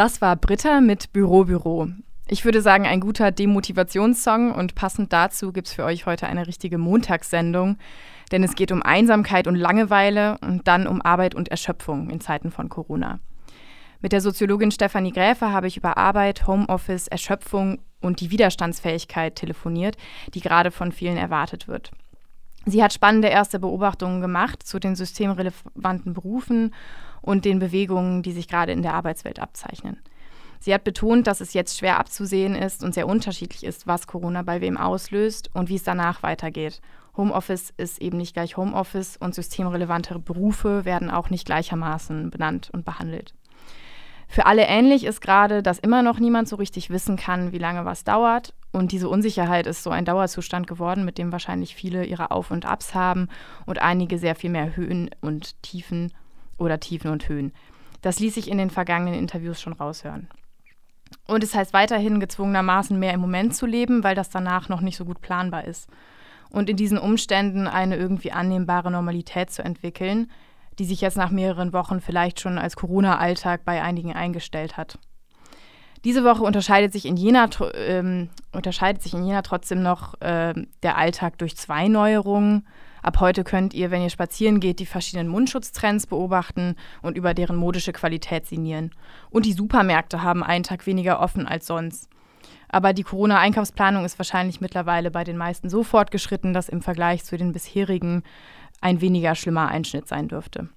Das war Britta mit Büro Büro. Ich würde sagen, ein guter Demotivationssong und passend dazu gibt es für euch heute eine richtige Montagssendung, denn es geht um Einsamkeit und Langeweile und dann um Arbeit und Erschöpfung in Zeiten von Corona. Mit der Soziologin Stefanie Gräfe habe ich über Arbeit, Homeoffice, Erschöpfung und die Widerstandsfähigkeit telefoniert, die gerade von vielen erwartet wird. Sie hat spannende erste Beobachtungen gemacht zu den systemrelevanten Berufen und den Bewegungen, die sich gerade in der Arbeitswelt abzeichnen. Sie hat betont, dass es jetzt schwer abzusehen ist und sehr unterschiedlich ist, was Corona bei wem auslöst und wie es danach weitergeht. Homeoffice ist eben nicht gleich Homeoffice und systemrelevante Berufe werden auch nicht gleichermaßen benannt und behandelt. Für alle ähnlich ist gerade, dass immer noch niemand so richtig wissen kann, wie lange was dauert. Und diese Unsicherheit ist so ein Dauerzustand geworden, mit dem wahrscheinlich viele ihre Auf und Abs haben und einige sehr viel mehr Höhen und Tiefen oder Tiefen und Höhen. Das ließ sich in den vergangenen Interviews schon raushören. Und es heißt weiterhin gezwungenermaßen mehr im Moment zu leben, weil das danach noch nicht so gut planbar ist. Und in diesen Umständen eine irgendwie annehmbare Normalität zu entwickeln, die sich jetzt nach mehreren Wochen vielleicht schon als Corona-Alltag bei einigen eingestellt hat. Diese Woche unterscheidet sich in Jena, ähm, unterscheidet sich in Jena trotzdem noch äh, der Alltag durch zwei Neuerungen. Ab heute könnt ihr, wenn ihr spazieren geht, die verschiedenen Mundschutztrends beobachten und über deren modische Qualität sinnieren. Und die Supermärkte haben einen Tag weniger offen als sonst. Aber die Corona-Einkaufsplanung ist wahrscheinlich mittlerweile bei den meisten so fortgeschritten, dass im Vergleich zu den bisherigen ein weniger schlimmer Einschnitt sein dürfte.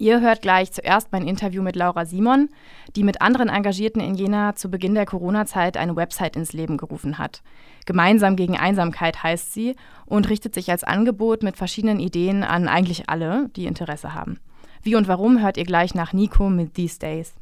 Ihr hört gleich zuerst mein Interview mit Laura Simon, die mit anderen Engagierten in Jena zu Beginn der Corona-Zeit eine Website ins Leben gerufen hat. Gemeinsam gegen Einsamkeit heißt sie und richtet sich als Angebot mit verschiedenen Ideen an eigentlich alle, die Interesse haben. Wie und warum hört ihr gleich nach Nico mit These Days.